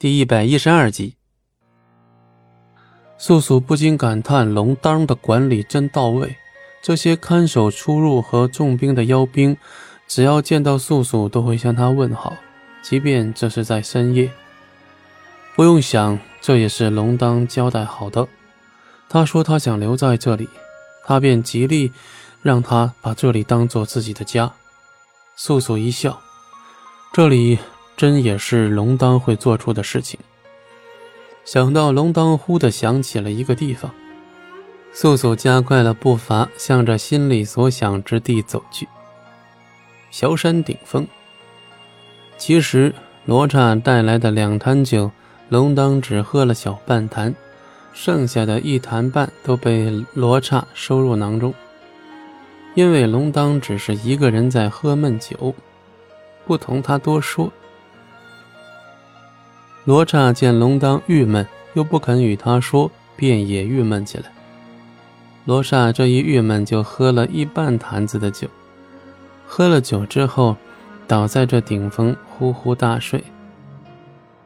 第一百一十二集，素素不禁感叹：龙当的管理真到位。这些看守出入和重兵的妖兵，只要见到素素，都会向他问好，即便这是在深夜。不用想，这也是龙当交代好的。他说他想留在这里，他便极力让他把这里当做自己的家。素素一笑，这里。真也是龙当会做出的事情。想到龙当，忽的想起了一个地方，素素加快了步伐，向着心里所想之地走去。小山顶峰。其实罗刹带来的两坛酒，龙当只喝了小半坛，剩下的一坛半都被罗刹收入囊中。因为龙当只是一个人在喝闷酒，不同他多说。罗刹见龙当郁闷，又不肯与他说，便也郁闷起来。罗刹这一郁闷，就喝了一半坛子的酒。喝了酒之后，倒在这顶峰呼呼大睡。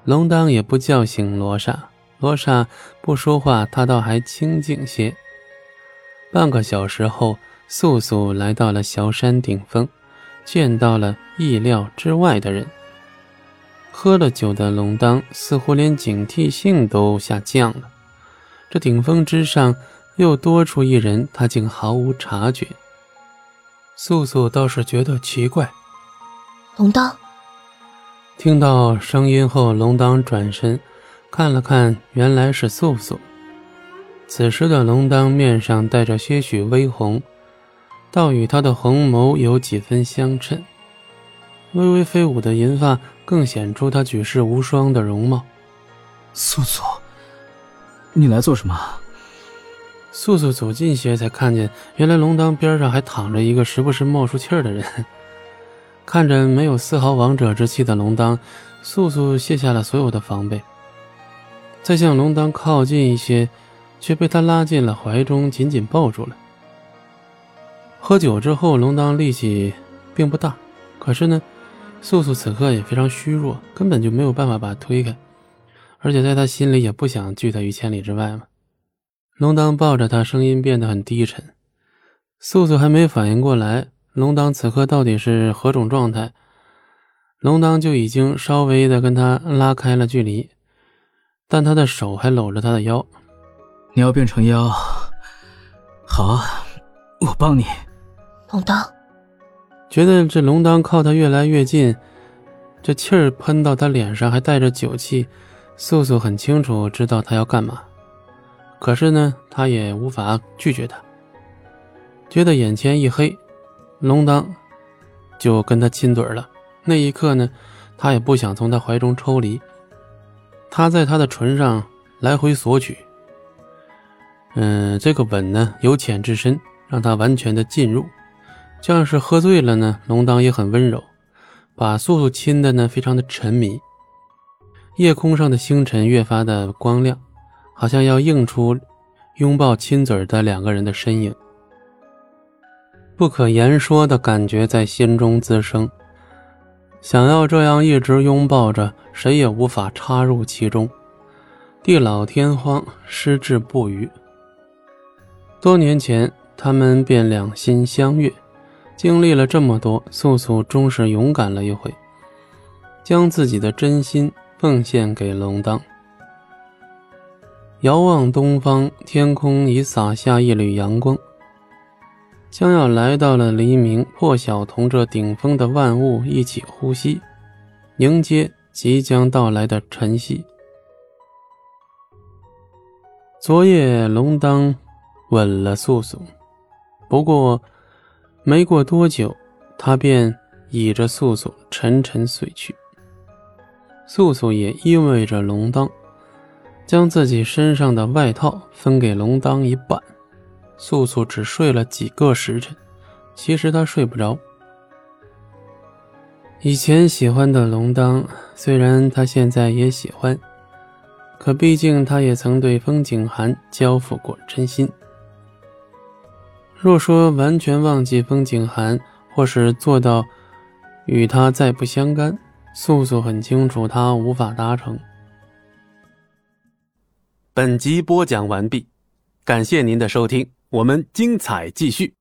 龙当也不叫醒罗刹，罗刹不说话，他倒还清静些。半个小时后，素素来到了小山顶峰，见到了意料之外的人。喝了酒的龙当似乎连警惕性都下降了。这顶峰之上又多出一人，他竟毫无察觉。素素倒是觉得奇怪。龙当听到声音后，龙当转身看了看，原来是素素。此时的龙当面上带着些许微红，倒与他的红眸有几分相称。微微飞舞的银发更显出他举世无双的容貌。素素，你来做什么？素素走近些，才看见原来龙当边上还躺着一个时不时冒出气儿的人。看着没有丝毫王者之气的龙当，素素卸下了所有的防备。再向龙当靠近一些，却被他拉进了怀中，紧紧抱住了。喝酒之后，龙当力气并不大，可是呢。素素此刻也非常虚弱，根本就没有办法把他推开，而且在他心里也不想拒他于千里之外嘛。龙当抱着他，声音变得很低沉。素素还没反应过来，龙当此刻到底是何种状态，龙当就已经稍微的跟他拉开了距离，但他的手还搂着他的腰。你要变成妖？好啊，我帮你。龙当。觉得这龙当靠他越来越近，这气儿喷到他脸上还带着酒气，素素很清楚知道他要干嘛，可是呢，他也无法拒绝他。觉得眼前一黑，龙当就跟他亲嘴了。那一刻呢，他也不想从他怀中抽离，他在他的唇上来回索取。嗯，这个吻呢由浅至深，让他完全的进入。像是喝醉了呢，龙当也很温柔，把素素亲的呢非常的沉迷。夜空上的星辰越发的光亮，好像要映出拥抱亲嘴的两个人的身影。不可言说的感觉在心中滋生，想要这样一直拥抱着，谁也无法插入其中。地老天荒，失志不渝。多年前，他们便两心相悦。经历了这么多，素素终是勇敢了一回，将自己的真心奉献给龙当。遥望东方，天空已洒下一缕阳光，将要来到了黎明。破晓同这顶峰的万物一起呼吸，迎接即将到来的晨曦。昨夜龙当吻了素素，不过。没过多久，他便倚着素素沉沉睡去。素素也依偎着龙当，将自己身上的外套分给龙当一半。素素只睡了几个时辰，其实她睡不着。以前喜欢的龙当，虽然他现在也喜欢，可毕竟他也曾对风景寒交付过真心。若说完全忘记风景涵或是做到与他再不相干素素很清楚他无法达成。本集播讲完毕感谢您的收听我们精彩继续。